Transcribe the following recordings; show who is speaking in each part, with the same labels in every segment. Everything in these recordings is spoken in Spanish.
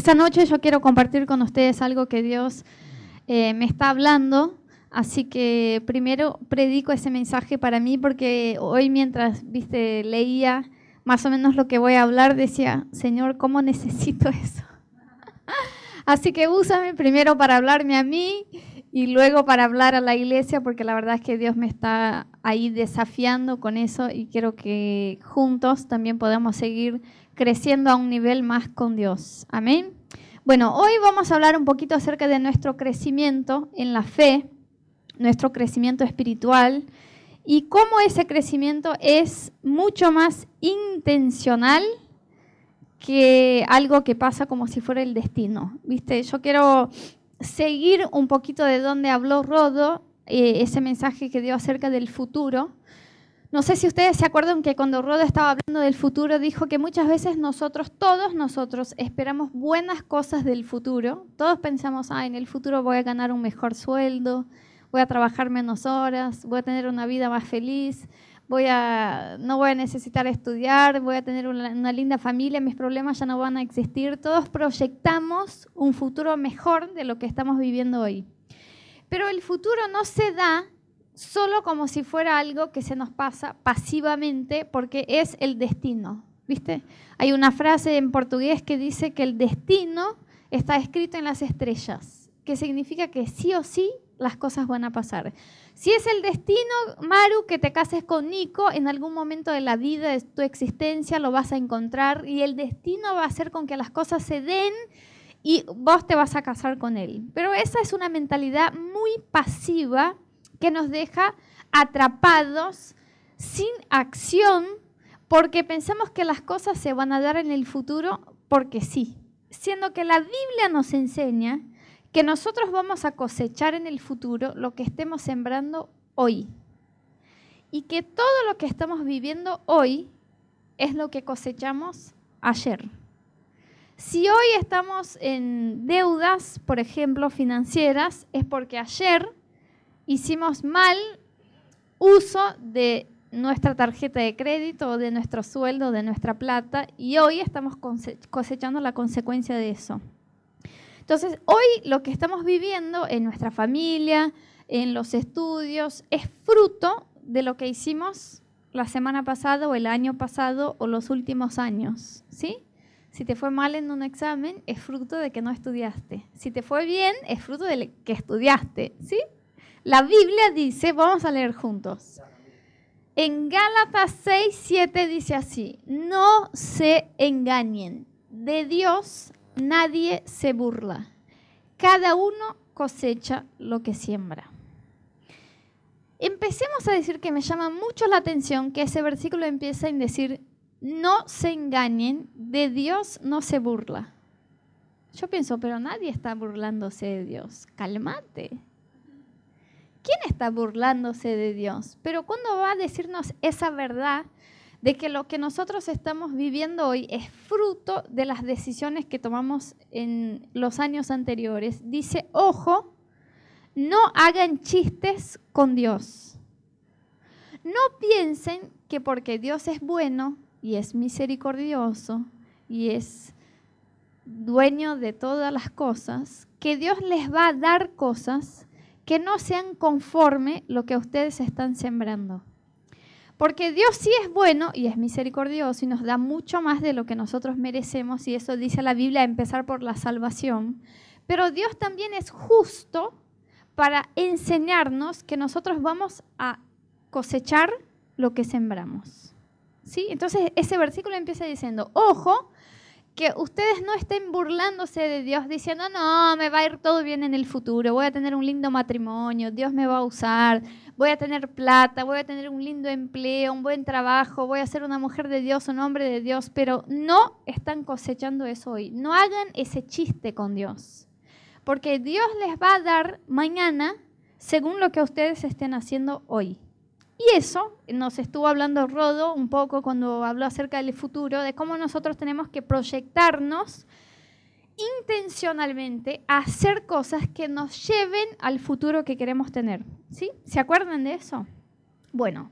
Speaker 1: Esta noche yo quiero compartir con ustedes algo que Dios eh, me está hablando, así que primero predico ese mensaje para mí porque hoy mientras, viste, leía más o menos lo que voy a hablar, decía, Señor, ¿cómo necesito eso? así que úsame primero para hablarme a mí y luego para hablar a la iglesia, porque la verdad es que Dios me está ahí desafiando con eso y quiero que juntos también podamos seguir creciendo a un nivel más con Dios. Amén. Bueno, hoy vamos a hablar un poquito acerca de nuestro crecimiento en la fe, nuestro crecimiento espiritual y cómo ese crecimiento es mucho más intencional que algo que pasa como si fuera el destino. ¿Viste? Yo quiero seguir un poquito de donde habló Rodo, eh, ese mensaje que dio acerca del futuro, no sé si ustedes se acuerdan que cuando Rodo estaba hablando del futuro, dijo que muchas veces nosotros, todos nosotros, esperamos buenas cosas del futuro. Todos pensamos, ah, en el futuro voy a ganar un mejor sueldo, voy a trabajar menos horas, voy a tener una vida más feliz, voy a, no voy a necesitar estudiar, voy a tener una linda familia, mis problemas ya no van a existir. Todos proyectamos un futuro mejor de lo que estamos viviendo hoy. Pero el futuro no se da solo como si fuera algo que se nos pasa pasivamente porque es el destino. ¿Viste? Hay una frase en portugués que dice que el destino está escrito en las estrellas, que significa que sí o sí las cosas van a pasar. Si es el destino, Maru, que te cases con Nico, en algún momento de la vida, de tu existencia, lo vas a encontrar y el destino va a hacer con que las cosas se den y vos te vas a casar con él. Pero esa es una mentalidad muy pasiva que nos deja atrapados, sin acción, porque pensamos que las cosas se van a dar en el futuro porque sí, siendo que la Biblia nos enseña que nosotros vamos a cosechar en el futuro lo que estemos sembrando hoy. Y que todo lo que estamos viviendo hoy es lo que cosechamos ayer. Si hoy estamos en deudas, por ejemplo, financieras, es porque ayer hicimos mal uso de nuestra tarjeta de crédito de nuestro sueldo, de nuestra plata, y hoy estamos cosechando la consecuencia de eso. Entonces, hoy lo que estamos viviendo en nuestra familia, en los estudios, es fruto de lo que hicimos la semana pasada o el año pasado o los últimos años, ¿sí? Si te fue mal en un examen, es fruto de que no estudiaste. Si te fue bien, es fruto de que estudiaste, ¿sí? La Biblia dice, vamos a leer juntos. En Gálatas 6, 7 dice así, no se engañen, de Dios nadie se burla, cada uno cosecha lo que siembra. Empecemos a decir que me llama mucho la atención que ese versículo empieza en decir, no se engañen, de Dios no se burla. Yo pienso, pero nadie está burlándose de Dios, cálmate. ¿Quién está burlándose de Dios? Pero ¿cuándo va a decirnos esa verdad de que lo que nosotros estamos viviendo hoy es fruto de las decisiones que tomamos en los años anteriores? Dice, ojo, no hagan chistes con Dios. No piensen que porque Dios es bueno y es misericordioso y es dueño de todas las cosas, que Dios les va a dar cosas que no sean conforme lo que ustedes están sembrando. Porque Dios sí es bueno y es misericordioso y nos da mucho más de lo que nosotros merecemos, y eso dice la Biblia, empezar por la salvación. Pero Dios también es justo para enseñarnos que nosotros vamos a cosechar lo que sembramos. ¿Sí? Entonces ese versículo empieza diciendo, ojo, que ustedes no estén burlándose de Dios diciendo, no, me va a ir todo bien en el futuro, voy a tener un lindo matrimonio, Dios me va a usar, voy a tener plata, voy a tener un lindo empleo, un buen trabajo, voy a ser una mujer de Dios, un hombre de Dios, pero no están cosechando eso hoy. No hagan ese chiste con Dios, porque Dios les va a dar mañana según lo que ustedes estén haciendo hoy. Y eso nos estuvo hablando Rodo un poco cuando habló acerca del futuro, de cómo nosotros tenemos que proyectarnos intencionalmente a hacer cosas que nos lleven al futuro que queremos tener. ¿Sí? ¿Se acuerdan de eso? Bueno,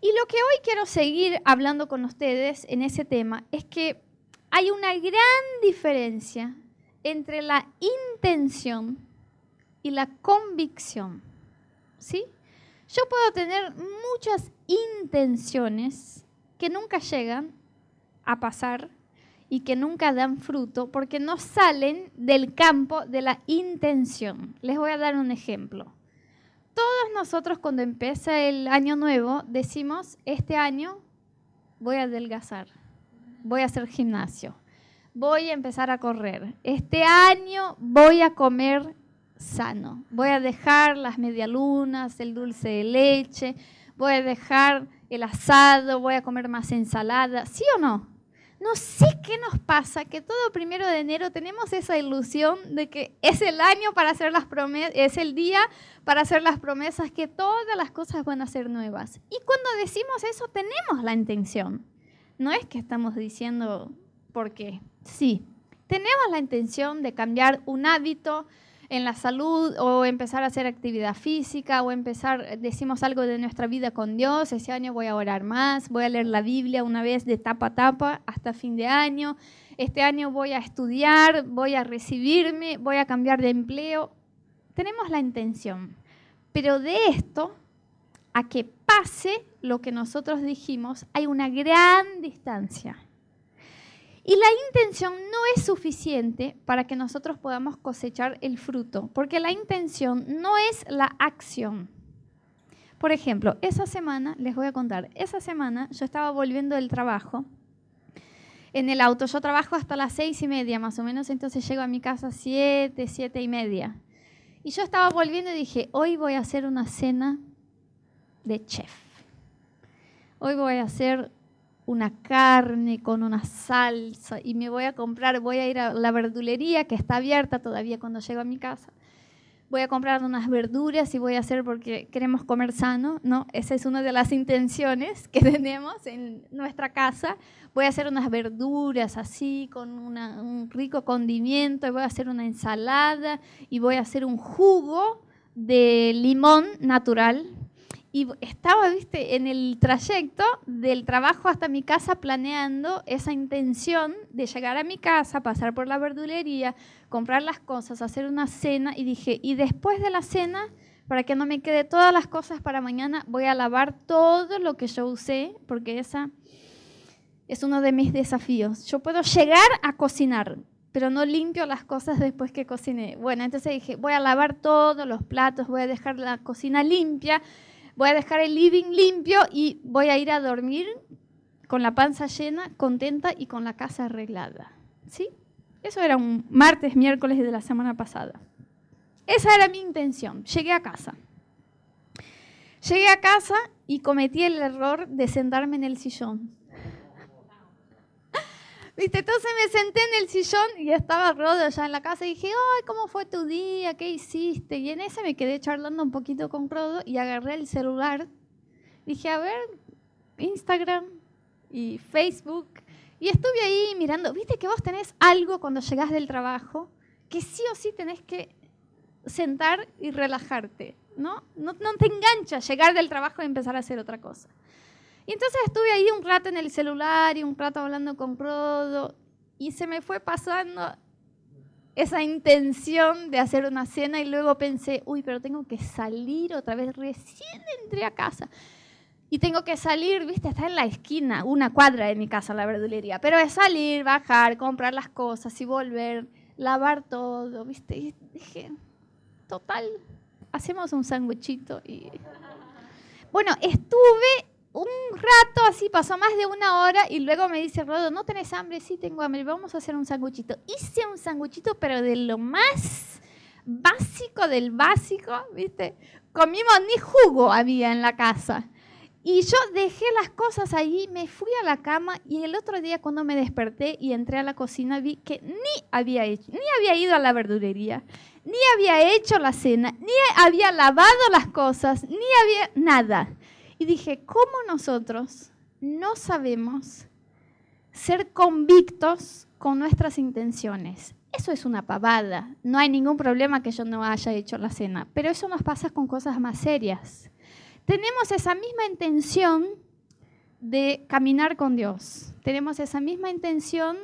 Speaker 1: y lo que hoy quiero seguir hablando con ustedes en ese tema es que hay una gran diferencia entre la intención y la convicción. ¿Sí? Yo puedo tener muchas intenciones que nunca llegan a pasar y que nunca dan fruto porque no salen del campo de la intención. Les voy a dar un ejemplo. Todos nosotros cuando empieza el año nuevo decimos, este año voy a adelgazar, voy a hacer gimnasio, voy a empezar a correr, este año voy a comer sano, voy a dejar las medialunas, el dulce de leche, voy a dejar el asado, voy a comer más ensalada, ¿sí o no? No sé qué nos pasa, que todo primero de enero tenemos esa ilusión de que es el año para hacer las promesas, es el día para hacer las promesas, que todas las cosas van a ser nuevas. Y cuando decimos eso, tenemos la intención. No es que estamos diciendo por qué. Sí, tenemos la intención de cambiar un hábito, en la salud o empezar a hacer actividad física o empezar, decimos algo de nuestra vida con Dios, ese año voy a orar más, voy a leer la Biblia una vez de tapa a tapa hasta fin de año, este año voy a estudiar, voy a recibirme, voy a cambiar de empleo. Tenemos la intención, pero de esto a que pase lo que nosotros dijimos hay una gran distancia. Y la intención no es suficiente para que nosotros podamos cosechar el fruto, porque la intención no es la acción. Por ejemplo, esa semana, les voy a contar, esa semana yo estaba volviendo del trabajo en el auto. Yo trabajo hasta las seis y media más o menos, entonces llego a mi casa siete, siete y media. Y yo estaba volviendo y dije, hoy voy a hacer una cena de chef. Hoy voy a hacer una carne con una salsa y me voy a comprar, voy a ir a la verdulería que está abierta todavía cuando llego a mi casa. Voy a comprar unas verduras y voy a hacer porque queremos comer sano, ¿no? Esa es una de las intenciones que tenemos en nuestra casa. Voy a hacer unas verduras así con un rico condimento y voy a hacer una ensalada y voy a hacer un jugo de limón natural y estaba, viste, en el trayecto del trabajo hasta mi casa planeando esa intención de llegar a mi casa, pasar por la verdulería, comprar las cosas, hacer una cena y dije, y después de la cena, para que no me quede todas las cosas para mañana, voy a lavar todo lo que yo usé, porque esa es uno de mis desafíos. Yo puedo llegar a cocinar, pero no limpio las cosas después que cociné. Bueno, entonces dije, voy a lavar todos los platos, voy a dejar la cocina limpia voy a dejar el living limpio y voy a ir a dormir con la panza llena, contenta y con la casa arreglada. ¿Sí? Eso era un martes, miércoles de la semana pasada. Esa era mi intención. Llegué a casa. Llegué a casa y cometí el error de sentarme en el sillón. ¿Viste? Entonces me senté en el sillón y estaba Rodo ya en la casa y dije, ay, ¿cómo fue tu día? ¿Qué hiciste? Y en ese me quedé charlando un poquito con Rodo y agarré el celular. Dije, a ver, Instagram y Facebook. Y estuve ahí mirando, viste que vos tenés algo cuando llegás del trabajo, que sí o sí tenés que sentar y relajarte, ¿no? No, no te engancha llegar del trabajo y empezar a hacer otra cosa. Y entonces estuve ahí un rato en el celular y un rato hablando con Rodo y se me fue pasando esa intención de hacer una cena y luego pensé, uy, pero tengo que salir otra vez, recién entré a casa. Y tengo que salir, viste, está en la esquina, una cuadra de mi casa, la verdulería. Pero es salir, bajar, comprar las cosas y volver, lavar todo, viste. Y dije, total, hacemos un sándwichito y... Bueno, estuve un rato así, pasó más de una hora y luego me dice, Rodo, ¿no tenés hambre? Sí, tengo hambre, vamos a hacer un sanguchito. Hice un sanguchito, pero de lo más básico del básico, ¿viste? Comimos ni jugo había en la casa. Y yo dejé las cosas ahí, me fui a la cama y el otro día cuando me desperté y entré a la cocina vi que ni había hecho, ni había ido a la verdulería, ni había hecho la cena, ni había lavado las cosas, ni había nada. Y dije, ¿cómo nosotros no sabemos ser convictos con nuestras intenciones? Eso es una pavada. No hay ningún problema que yo no haya hecho la cena, pero eso nos pasa con cosas más serias. Tenemos esa misma intención de caminar con Dios. Tenemos esa misma intención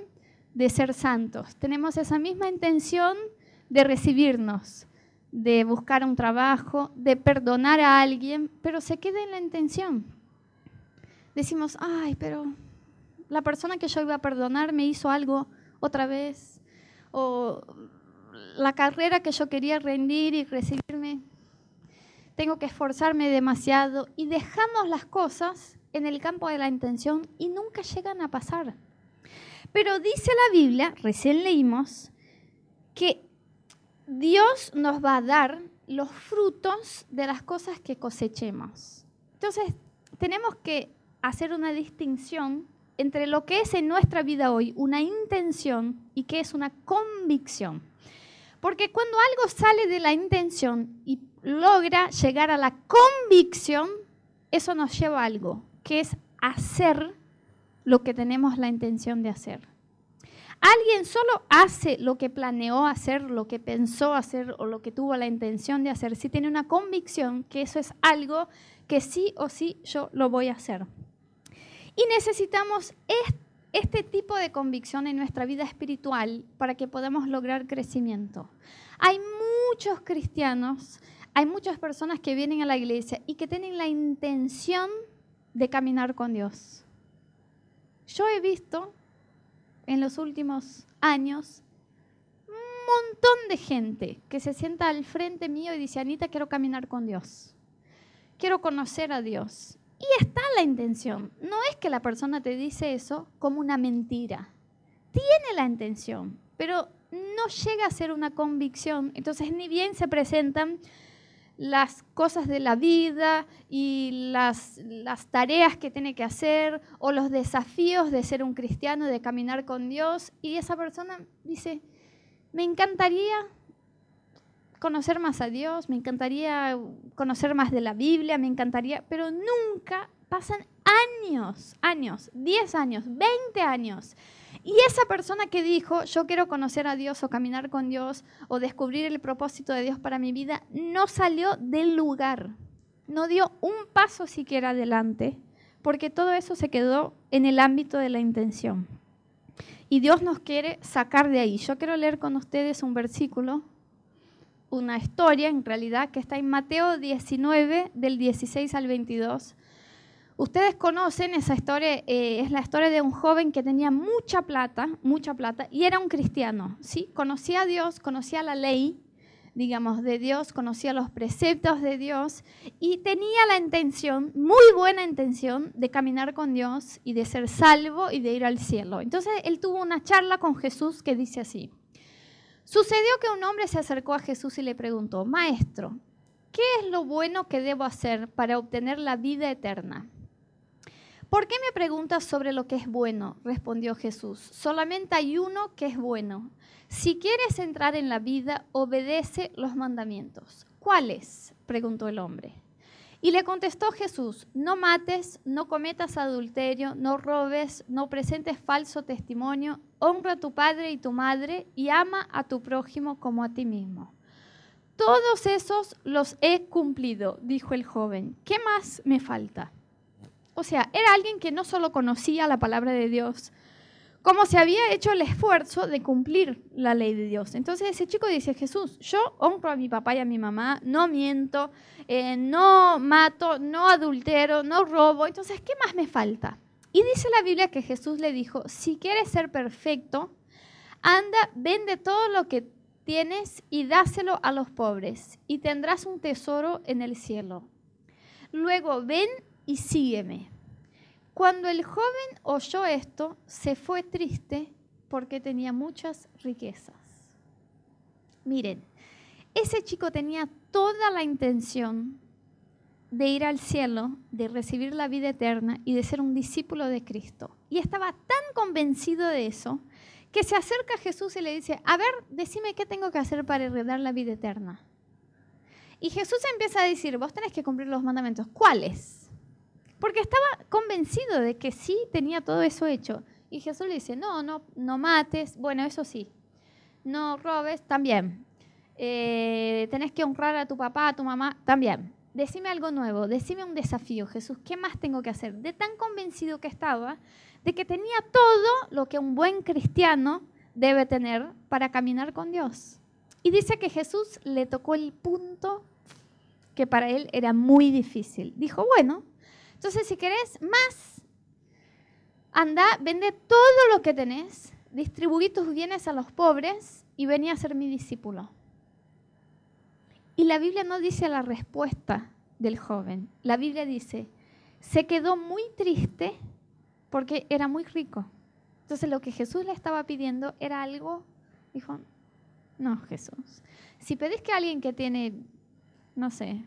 Speaker 1: de ser santos, tenemos esa misma intención de recibirnos, de buscar un trabajo, de perdonar a alguien, pero se queda en la intención. Decimos, ay, pero la persona que yo iba a perdonar me hizo algo otra vez, o la carrera que yo quería rendir y recibirme, tengo que esforzarme demasiado y dejamos las cosas en el campo de la intención y nunca llegan a pasar. Pero dice la Biblia, recién leímos, que Dios nos va a dar los frutos de las cosas que cosechemos. Entonces, tenemos que hacer una distinción entre lo que es en nuestra vida hoy una intención y que es una convicción. Porque cuando algo sale de la intención y logra llegar a la convicción, eso nos lleva a algo, que es hacer lo que tenemos la intención de hacer. Alguien solo hace lo que planeó hacer, lo que pensó hacer o lo que tuvo la intención de hacer, si tiene una convicción que eso es algo que sí o sí yo lo voy a hacer. Y necesitamos este tipo de convicción en nuestra vida espiritual para que podamos lograr crecimiento. Hay muchos cristianos, hay muchas personas que vienen a la iglesia y que tienen la intención de caminar con Dios. Yo he visto en los últimos años un montón de gente que se sienta al frente mío y dice, Anita, quiero caminar con Dios. Quiero conocer a Dios. Y está la intención. No es que la persona te dice eso como una mentira. Tiene la intención, pero no llega a ser una convicción. Entonces, ni bien se presentan las cosas de la vida y las, las, tareas que tiene que hacer o los desafíos de ser un cristiano, de caminar con Dios. Y esa persona dice, me encantaría conocer más a Dios, me encantaría conocer más de la Biblia, me encantaría, pero nunca pasan años, años, 10 años, 20 años y esa persona que dijo, yo quiero conocer a Dios o caminar con Dios o descubrir el propósito de Dios para mi vida, no salió del lugar, no dio un paso siquiera adelante, porque todo eso se quedó en el ámbito de la intención. Y Dios nos quiere sacar de ahí. Yo quiero leer con ustedes un versículo, una historia en realidad, que está en Mateo 19, del 16 al 22 Ustedes conocen esa historia, eh, es la historia de un joven que tenía mucha plata, mucha plata, y era un cristiano, ¿sí? Conocía a Dios, conocía la ley, digamos, de Dios, conocía los preceptos de Dios y tenía la intención, muy buena intención, de caminar con Dios y de ser salvo y de ir al cielo. Entonces él tuvo una charla con Jesús que dice así. Sucedió que un hombre se acercó a Jesús y le preguntó, Maestro, ¿qué es lo bueno que debo hacer para obtener la vida eterna? ¿Por qué me preguntas sobre lo que es bueno? respondió Jesús. Solamente hay uno que es bueno. Si quieres entrar en la vida, obedece los mandamientos. ¿Cuáles? preguntó el hombre. Y le contestó Jesús, no mates, no cometas adulterio, no robes, no presentes falso testimonio, honra a tu padre y tu madre y ama a tu prójimo como a ti mismo. Todos esos los he cumplido, dijo el joven. ¿Qué más me falta? O sea, era alguien que no solo conocía la palabra de Dios, como se había hecho el esfuerzo de cumplir la ley de Dios. Entonces ese chico dice, Jesús, yo honro a mi papá y a mi mamá, no miento, eh, no mato, no adultero, no robo, entonces, ¿qué más me falta? Y dice la Biblia que Jesús le dijo, si quieres ser perfecto, anda, vende todo lo que tienes y dáselo a los pobres y tendrás un tesoro en el cielo. Luego ven y sígueme. Cuando el joven oyó esto, se fue triste porque tenía muchas riquezas. Miren, ese chico tenía toda la intención de ir al cielo, de recibir la vida eterna y de ser un discípulo de Cristo. Y estaba tan convencido de eso que se acerca a Jesús y le dice, a ver, decime qué tengo que hacer para heredar la vida eterna. Y Jesús empieza a decir, vos tenés que cumplir los mandamientos. ¿Cuáles? Porque estaba convencido de que sí tenía todo eso hecho. Y Jesús le dice, no, no, no mates, bueno, eso sí. No robes, también. Eh, tenés que honrar a tu papá, a tu mamá, también. decime algo nuevo, decime un desafío, Jesús, ¿qué más tengo que hacer? De tan convencido que estaba de que tenía todo lo que un buen cristiano debe tener para caminar con Dios. Y dice que Jesús le tocó el punto que para él era muy difícil. Dijo, bueno, entonces si querés más, anda, vende todo lo que tenés, distribuí tus bienes a los pobres y vení a ser mi discípulo. Y la Biblia no dice la respuesta del joven. La Biblia dice, se quedó muy triste porque era muy rico. Entonces lo que Jesús le estaba pidiendo era algo, dijo, no Jesús, si pedís que alguien que tiene, no sé,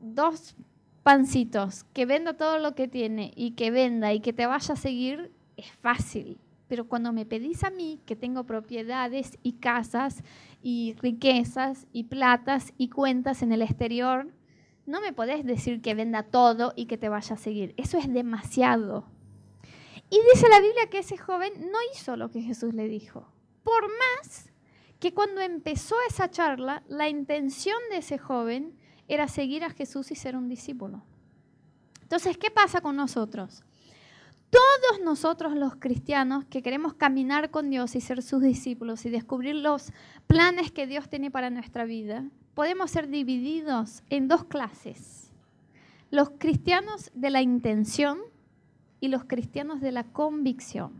Speaker 1: dos pancitos, que venda todo lo que tiene y que venda y que te vaya a seguir, es fácil. Pero cuando me pedís a mí, que tengo propiedades y casas y riquezas y platas y cuentas en el exterior, no me podés decir que venda todo y que te vaya a seguir. Eso es demasiado. Y dice la Biblia que ese joven no hizo lo que Jesús le dijo. Por más que cuando empezó esa charla, la intención de ese joven era seguir a Jesús y ser un discípulo. Entonces, ¿qué pasa con nosotros? Todos nosotros los cristianos que queremos caminar con Dios y ser sus discípulos y descubrir los planes que Dios tiene para nuestra vida, podemos ser divididos en dos clases. Los cristianos de la intención y los cristianos de la convicción.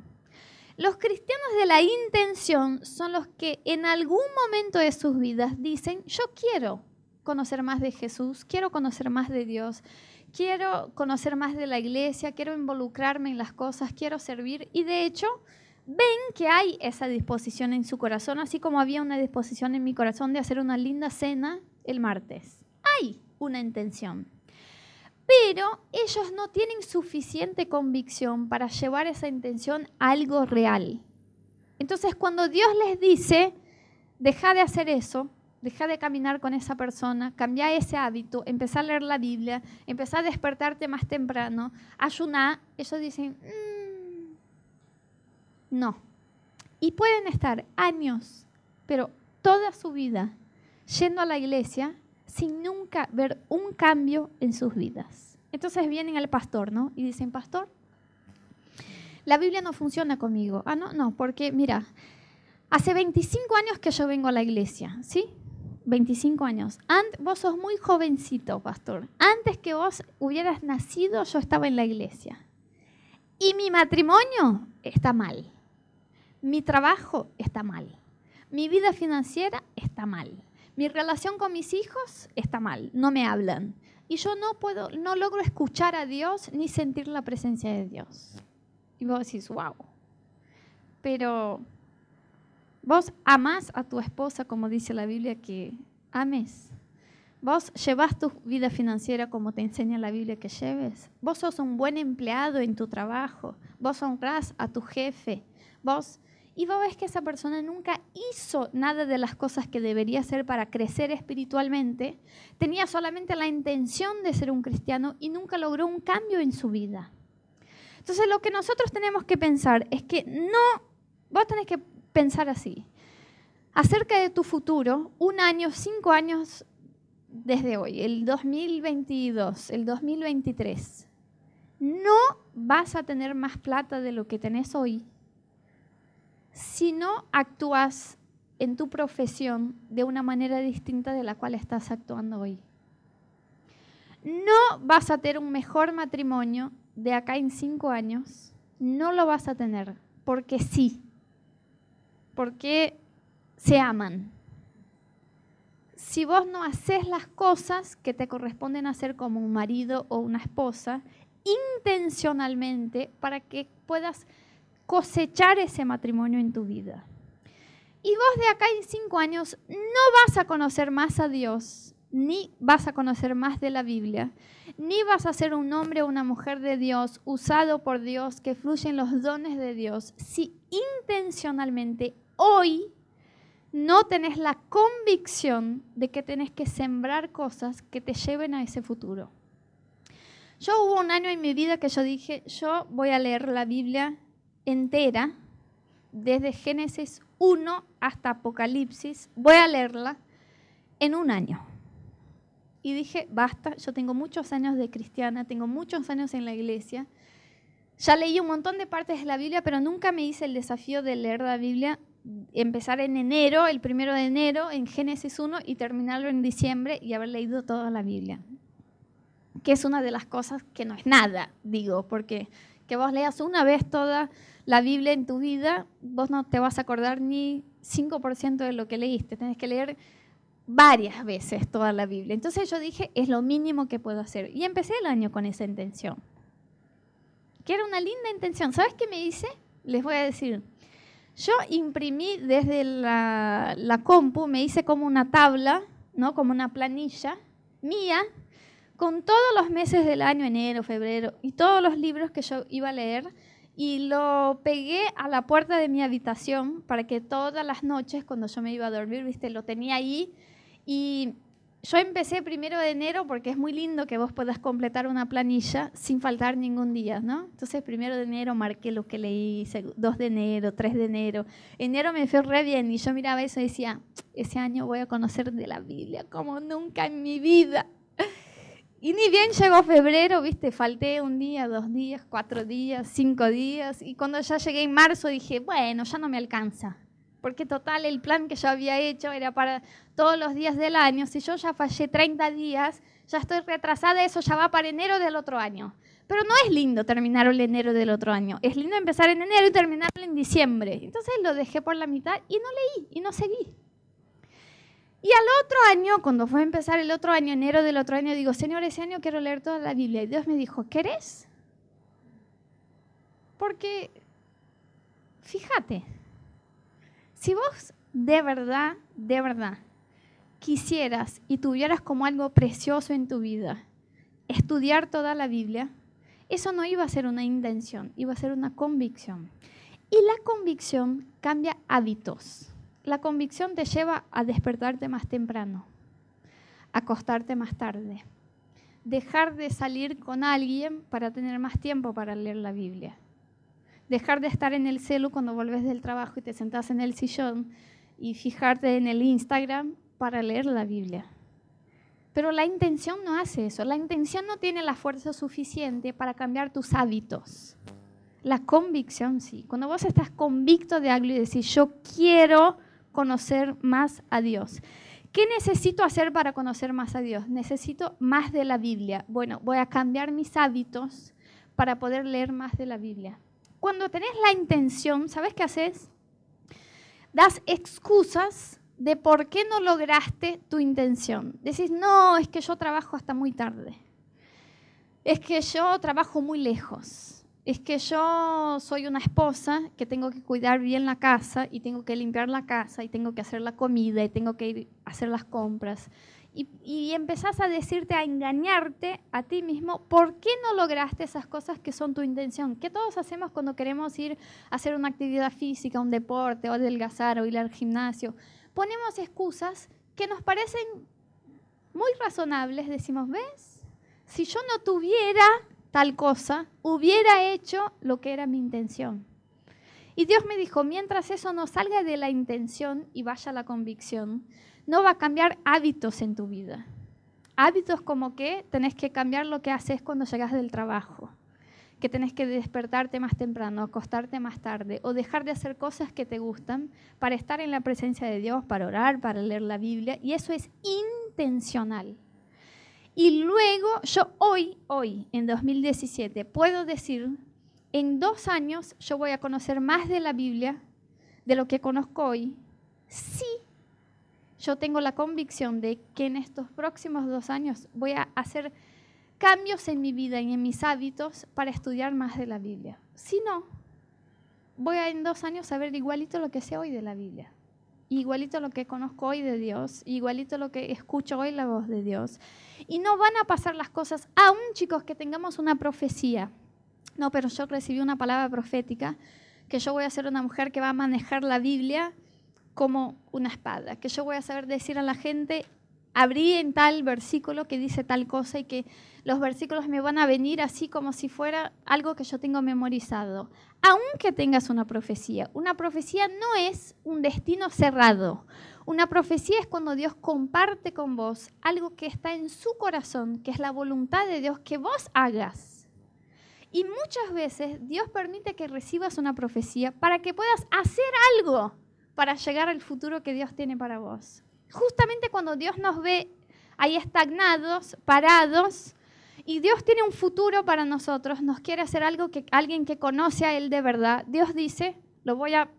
Speaker 1: Los cristianos de la intención son los que en algún momento de sus vidas dicen, yo quiero conocer más de Jesús, quiero conocer más de Dios, quiero conocer más de la iglesia, quiero involucrarme en las cosas, quiero servir. Y de hecho, ven que hay esa disposición en su corazón, así como había una disposición en mi corazón de hacer una linda cena el martes. Hay una intención. Pero ellos no tienen suficiente convicción para llevar esa intención a algo real. Entonces, cuando Dios les dice, deja de hacer eso, deja de caminar con esa persona, cambia ese hábito, empezá a leer la Biblia, empezá a despertarte más temprano, ayuná, ellos dicen, mm, no. Y pueden estar años, pero toda su vida yendo a la iglesia sin nunca ver un cambio en sus vidas. Entonces vienen al pastor, ¿no? Y dicen, pastor, la Biblia no funciona conmigo. Ah, no, no, porque mira, hace 25 años que yo vengo a la iglesia, ¿sí? 25 años. vos sos muy jovencito, pastor. Antes que vos hubieras nacido, yo estaba en la iglesia. Y mi matrimonio está mal. Mi trabajo está mal. Mi vida financiera está mal. Mi relación con mis hijos está mal. No me hablan. Y yo no puedo, no logro escuchar a Dios ni sentir la presencia de Dios. Y vos decís, wow. Pero Vos amás a tu esposa como dice la Biblia que ames. Vos llevas tu vida financiera como te enseña la Biblia que lleves. Vos sos un buen empleado en tu trabajo. Vos honrás a tu jefe. Vos y vos ves que esa persona nunca hizo nada de las cosas que debería hacer para crecer espiritualmente, tenía solamente la intención de ser un cristiano y nunca logró un cambio en su vida. Entonces lo que nosotros tenemos que pensar es que no, vos tenés que pensar así. Acerca de tu futuro, un año, cinco años desde hoy, el 2022, el 2023, no vas a tener más plata de lo que tenés hoy si no actúas en tu profesión de una manera distinta de la cual estás actuando hoy. No vas a tener un mejor matrimonio de acá en cinco años, no lo vas a tener, porque sí porque se aman. Si vos no haces las cosas que te corresponden hacer como un marido o una esposa, intencionalmente para que puedas cosechar ese matrimonio en tu vida. Y vos de acá en cinco años no vas a conocer más a Dios, ni vas a conocer más de la Biblia, ni vas a ser un hombre o una mujer de Dios, usado por Dios, que fluyen los dones de Dios, si intencionalmente hoy no tenés la convicción de que tenés que sembrar cosas que te lleven a ese futuro. Yo hubo un año en mi vida que yo dije, yo voy a leer la Biblia entera, desde Génesis 1 hasta Apocalipsis, voy a leerla en un año. Y dije, basta, yo tengo muchos años de cristiana, tengo muchos años en la iglesia. Ya leí un montón de partes de la Biblia, pero nunca me hice el desafío de leer la Biblia, empezar en enero, el primero de enero, en Génesis 1 y terminarlo en diciembre y haber leído toda la Biblia. Que es una de las cosas que no es nada, digo, porque que vos leas una vez toda la Biblia en tu vida, vos no te vas a acordar ni 5% de lo que leíste. Tenés que leer varias veces toda la Biblia. Entonces yo dije, es lo mínimo que puedo hacer. Y empecé el año con esa intención. Que era una linda intención. ¿Sabes qué me hice? Les voy a decir. Yo imprimí desde la, la compu, me hice como una tabla, ¿no? como una planilla mía, con todos los meses del año, enero, febrero, y todos los libros que yo iba a leer y lo pegué a la puerta de mi habitación para que todas las noches cuando yo me iba a dormir, viste, lo tenía ahí y yo empecé primero de enero porque es muy lindo que vos puedas completar una planilla sin faltar ningún día, ¿no? Entonces, primero de enero marqué lo que leí, 2 de enero, 3 de enero. Enero me fue re bien y yo miraba eso y decía, ese año voy a conocer de la Biblia como nunca en mi vida. Y ni bien llegó febrero, viste, falté un día, dos días, cuatro días, cinco días. Y cuando ya llegué en marzo dije, bueno, ya no me alcanza. Porque total, el plan que yo había hecho era para todos los días del año. Si yo ya fallé 30 días, ya estoy retrasada, eso ya va para enero del otro año. Pero no es lindo terminar el enero del otro año. Es lindo empezar en enero y terminarlo en diciembre. Entonces lo dejé por la mitad y no leí y no seguí. Y al otro año, cuando fue a empezar el otro año, enero del otro año, digo, Señor, ese año quiero leer toda la Biblia. Y Dios me dijo, ¿querés? Porque, fíjate, si vos de verdad, de verdad, quisieras y tuvieras como algo precioso en tu vida, estudiar toda la Biblia, eso no iba a ser una intención, iba a ser una convicción. Y la convicción cambia hábitos la convicción te lleva a despertarte más temprano, acostarte más tarde, dejar de salir con alguien para tener más tiempo para leer la Biblia, dejar de estar en el celu cuando vuelves del trabajo y te sentás en el sillón y fijarte en el Instagram para leer la Biblia. Pero la intención no hace eso, la intención no tiene la fuerza suficiente para cambiar tus hábitos. La convicción sí. Cuando vos estás convicto de algo y decís, yo quiero conocer más a Dios. ¿Qué necesito hacer para conocer más a Dios? Necesito más de la Biblia. Bueno, voy a cambiar mis hábitos para poder leer más de la Biblia. Cuando tenés la intención, ¿sabes qué haces? Das excusas de por qué no lograste tu intención. Decís, no, es que yo trabajo hasta muy tarde. Es que yo trabajo muy lejos es que yo soy una esposa que tengo que cuidar bien la casa y tengo que limpiar la casa y tengo que hacer la comida y tengo que ir a hacer las compras. Y, y, empezás a decirte, a engañarte a ti mismo, ¿por qué no lograste esas cosas que son tu intención? ¿Qué todos hacemos cuando queremos ir a hacer una actividad física, un deporte, o adelgazar, o ir al gimnasio? Ponemos excusas que nos parecen muy razonables. Decimos, ¿ves? Si yo no tuviera tal cosa, hubiera hecho lo que era mi intención. Y Dios me dijo, mientras eso no salga de la intención y vaya a la convicción, no va a cambiar hábitos en tu vida. Hábitos como que tenés que cambiar lo que haces cuando llegas del trabajo, que tenés que despertarte más temprano, acostarte más tarde o dejar de hacer cosas que te gustan para estar en la presencia de Dios, para orar, para leer la Biblia. Y eso es intencional. Y luego yo hoy, hoy, en 2017, puedo decir, en dos años yo voy a conocer más de la Biblia de lo que conozco hoy, si yo tengo la convicción de que en estos próximos dos años voy a hacer cambios en mi vida y en mis hábitos para estudiar más de la Biblia. Si no, voy a en dos años saber igualito lo que sé hoy de la Biblia igualito lo que conozco hoy de Dios, igualito lo que escucho hoy la voz de Dios. Y no van a pasar las cosas, aún chicos, que tengamos una profecía. No, pero yo recibí una palabra profética, que yo voy a ser una mujer que va a manejar la Biblia como una espada, que yo voy a saber decir a la gente, abrí en tal versículo que dice tal cosa y que los versículos me van a venir así como si fuera algo que yo tengo memorizado. Aunque tengas una profecía, una profecía no es un destino cerrado. Una profecía es cuando Dios comparte con vos algo que está en su corazón, que es la voluntad de Dios que vos hagas. Y muchas veces Dios permite que recibas una profecía para que puedas hacer algo para llegar al futuro que Dios tiene para vos. Justamente cuando Dios nos ve ahí estagnados, parados, y Dios tiene un futuro para nosotros, nos quiere hacer algo que alguien que conoce a Él de verdad, Dios dice, lo voy a...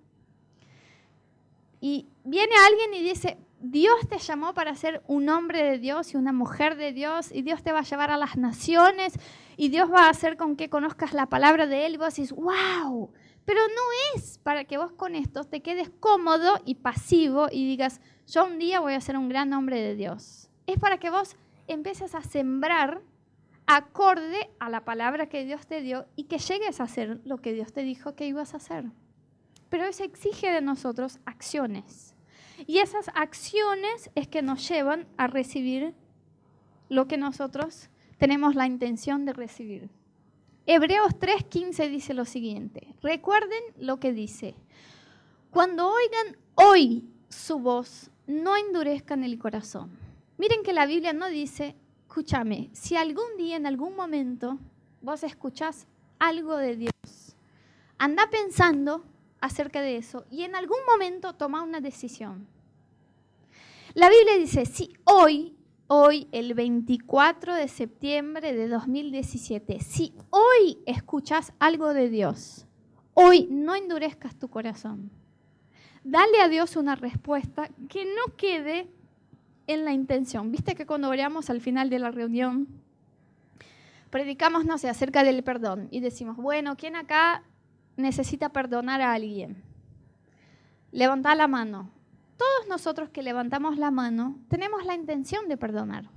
Speaker 1: Y viene alguien y dice, Dios te llamó para ser un hombre de Dios y una mujer de Dios, y Dios te va a llevar a las naciones, y Dios va a hacer con que conozcas la palabra de Él, y vos decís, wow, pero no es para que vos con esto te quedes cómodo y pasivo y digas, yo un día voy a ser un gran hombre de Dios. Es para que vos empieces a sembrar acorde a la palabra que Dios te dio y que llegues a hacer lo que Dios te dijo que ibas a hacer. Pero eso exige de nosotros acciones. Y esas acciones es que nos llevan a recibir lo que nosotros tenemos la intención de recibir. Hebreos 3:15 dice lo siguiente, recuerden lo que dice, cuando oigan hoy su voz, no endurezcan el corazón. Miren que la Biblia no dice, escúchame, si algún día, en algún momento, vos escuchás algo de Dios, anda pensando acerca de eso y en algún momento toma una decisión. La Biblia dice, si hoy hoy, el 24 de septiembre de 2017, si hoy escuchas algo de Dios, hoy no endurezcas tu corazón. Dale a Dios una respuesta que no quede en la intención. Viste que cuando oramos al final de la reunión, predicamos, no sé, acerca del perdón y decimos, bueno, ¿quién acá necesita perdonar a alguien? Levanta la mano todos nosotros que levantamos la mano tenemos la intención de perdonar.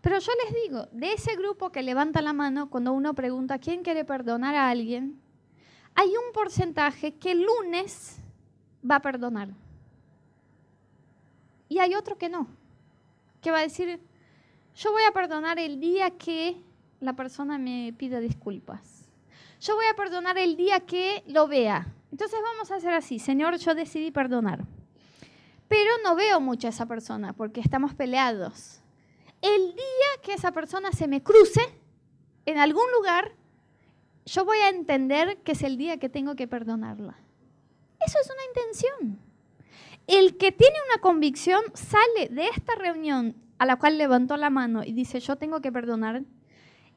Speaker 1: Pero yo les digo, de ese grupo que levanta la mano, cuando uno pregunta quién quiere perdonar a alguien, hay un porcentaje que el lunes va a perdonar. Y hay otro que no, que va a decir, yo voy a perdonar el día que la persona me pida disculpas. Yo voy a perdonar el día que lo vea. Entonces vamos a hacer así, Señor, yo decidí perdonar pero no veo mucho a esa persona porque estamos peleados. El día que esa persona se me cruce en algún lugar, yo voy a entender que es el día que tengo que perdonarla. Eso es una intención. El que tiene una convicción sale de esta reunión a la cual levantó la mano y dice, yo tengo que perdonar,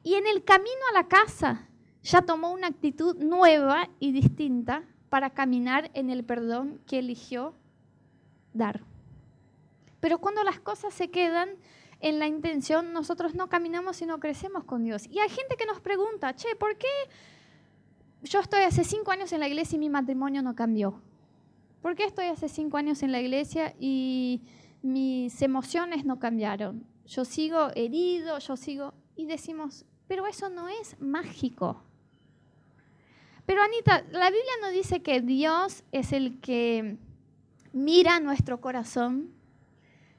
Speaker 1: y en el camino a la casa ya tomó una actitud nueva y distinta para caminar en el perdón que eligió dar. Pero cuando las cosas se quedan en la intención, nosotros no caminamos y no crecemos con Dios. Y hay gente que nos pregunta, che, ¿por qué yo estoy hace cinco años en la iglesia y mi matrimonio no cambió? ¿Por qué estoy hace cinco años en la iglesia y mis emociones no cambiaron? Yo sigo herido, yo sigo... Y decimos, pero eso no es mágico. Pero Anita, la Biblia no dice que Dios es el que mira nuestro corazón.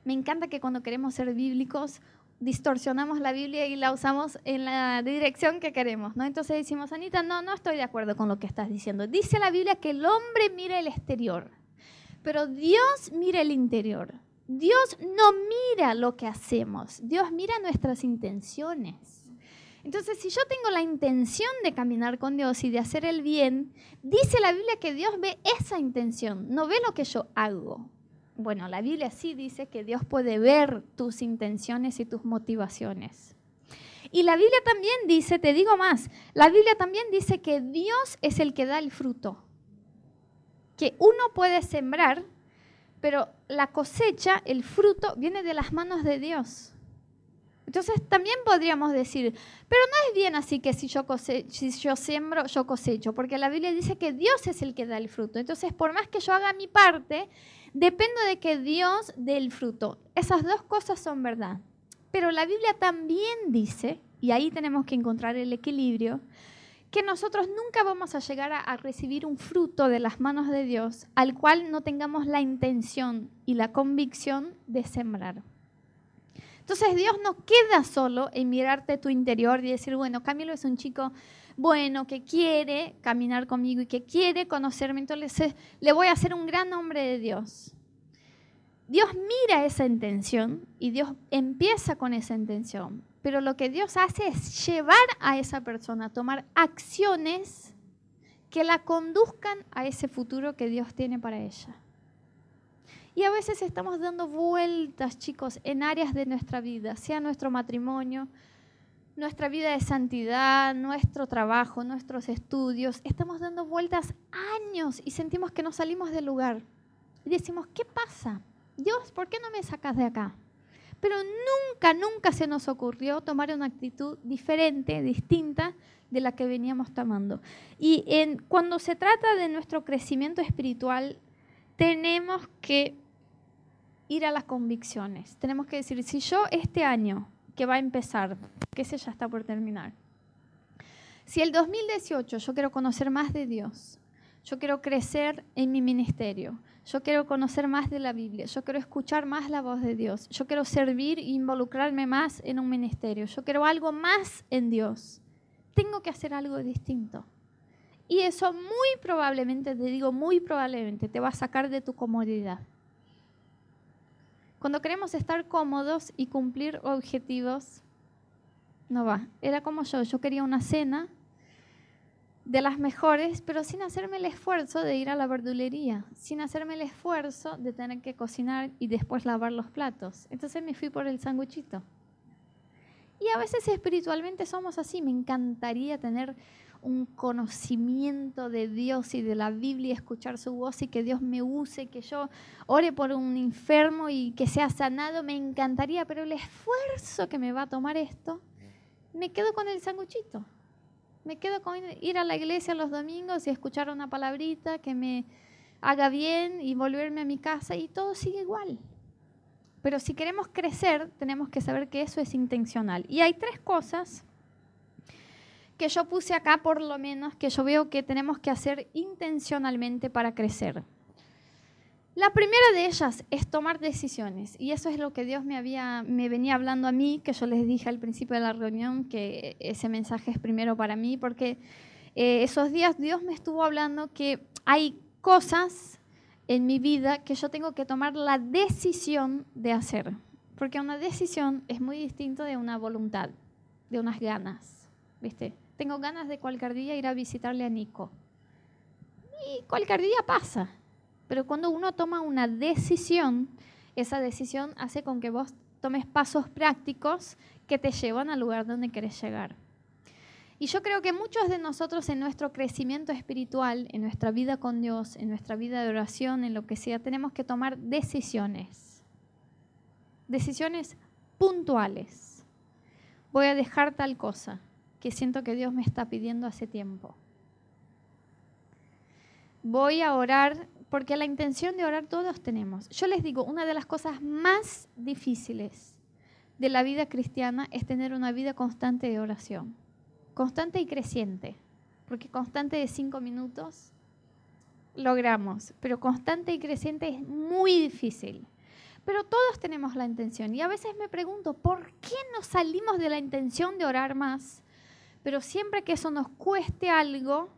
Speaker 1: Me encanta que cuando queremos ser bíblicos distorsionamos la Biblia y la usamos en la dirección que queremos, ¿no? Entonces decimos, Anita, no, no estoy de acuerdo con lo que estás diciendo. Dice la Biblia que el hombre mira el exterior, pero Dios mira el interior. Dios no mira lo que hacemos, Dios mira nuestras intenciones. Entonces, si yo tengo la intención de caminar con Dios y de hacer el bien, dice la Biblia que Dios ve esa intención, no ve lo que yo hago. Bueno, la Biblia sí dice que Dios puede ver tus intenciones y tus motivaciones. Y la Biblia también dice, te digo más, la Biblia también dice que Dios es el que da el fruto. Que uno puede sembrar, pero la cosecha, el fruto, viene de las manos de Dios. Entonces también podríamos decir, pero no es bien así que si yo, si yo siembro, yo cosecho, porque la Biblia dice que Dios es el que da el fruto. Entonces, por más que yo haga mi parte, dependo de que Dios dé el fruto. Esas dos cosas son verdad. Pero la Biblia también dice, y ahí tenemos que encontrar el equilibrio, que nosotros nunca vamos a llegar a, a recibir un fruto de las manos de Dios al cual no tengamos la intención y la convicción de sembrar. Entonces Dios no queda solo en mirarte tu interior y decir, bueno, Camilo es un chico bueno que quiere caminar conmigo y que quiere conocerme, entonces le voy a hacer un gran hombre de Dios. Dios mira esa intención y Dios empieza con esa intención, pero lo que Dios hace es llevar a esa persona a tomar acciones que la conduzcan a ese futuro que Dios tiene para ella. Y a veces estamos dando vueltas, chicos, en áreas de nuestra vida, sea nuestro matrimonio, nuestra vida de santidad, nuestro trabajo, nuestros estudios. Estamos dando vueltas años y sentimos que no salimos del lugar. Y decimos, ¿qué pasa? Dios, ¿por qué no me sacas de acá? Pero nunca, nunca se nos ocurrió tomar una actitud diferente, distinta de la que veníamos tomando. Y en, cuando se trata de nuestro crecimiento espiritual, tenemos que ir a las convicciones. Tenemos que decir, si yo este año que va a empezar, que ese ya está por terminar, si el 2018 yo quiero conocer más de Dios, yo quiero crecer en mi ministerio, yo quiero conocer más de la Biblia, yo quiero escuchar más la voz de Dios, yo quiero servir e involucrarme más en un ministerio, yo quiero algo más en Dios, tengo que hacer algo distinto. Y eso muy probablemente, te digo muy probablemente, te va a sacar de tu comodidad. Cuando queremos estar cómodos y cumplir objetivos, no va. Era como yo, yo quería una cena de las mejores, pero sin hacerme el esfuerzo de ir a la verdulería, sin hacerme el esfuerzo de tener que cocinar y después lavar los platos. Entonces me fui por el sanguchito. Y a veces espiritualmente somos así. Me encantaría tener un conocimiento de Dios y de la Biblia, escuchar su voz y que Dios me use, que yo ore por un enfermo y que sea sanado, me encantaría, pero el esfuerzo que me va a tomar esto, me quedo con el sanguchito. Me quedo con ir a la iglesia los domingos y escuchar una palabrita que me haga bien y volverme a mi casa y todo sigue igual. Pero si queremos crecer, tenemos que saber que eso es intencional. Y hay tres cosas que yo puse acá, por lo menos, que yo veo que tenemos que hacer intencionalmente para crecer. La primera de ellas es tomar decisiones y eso es lo que Dios me, había, me venía hablando a mí, que yo les dije al principio de la reunión que ese mensaje es primero para mí, porque eh, esos días Dios me estuvo hablando que hay cosas en mi vida que yo tengo que tomar la decisión de hacer, porque una decisión es muy distinto de una voluntad, de unas ganas, ¿viste? Tengo ganas de cualquier día ir a visitarle a Nico. Y cualquier día pasa. Pero cuando uno toma una decisión, esa decisión hace con que vos tomes pasos prácticos que te llevan al lugar donde querés llegar. Y yo creo que muchos de nosotros en nuestro crecimiento espiritual, en nuestra vida con Dios, en nuestra vida de oración, en lo que sea, tenemos que tomar decisiones. Decisiones puntuales. Voy a dejar tal cosa que siento que Dios me está pidiendo hace tiempo. Voy a orar porque la intención de orar todos tenemos. Yo les digo, una de las cosas más difíciles de la vida cristiana es tener una vida constante de oración, constante y creciente, porque constante de cinco minutos logramos, pero constante y creciente es muy difícil. Pero todos tenemos la intención y a veces me pregunto, ¿por qué no salimos de la intención de orar más? Pero siempre que eso nos cueste algo,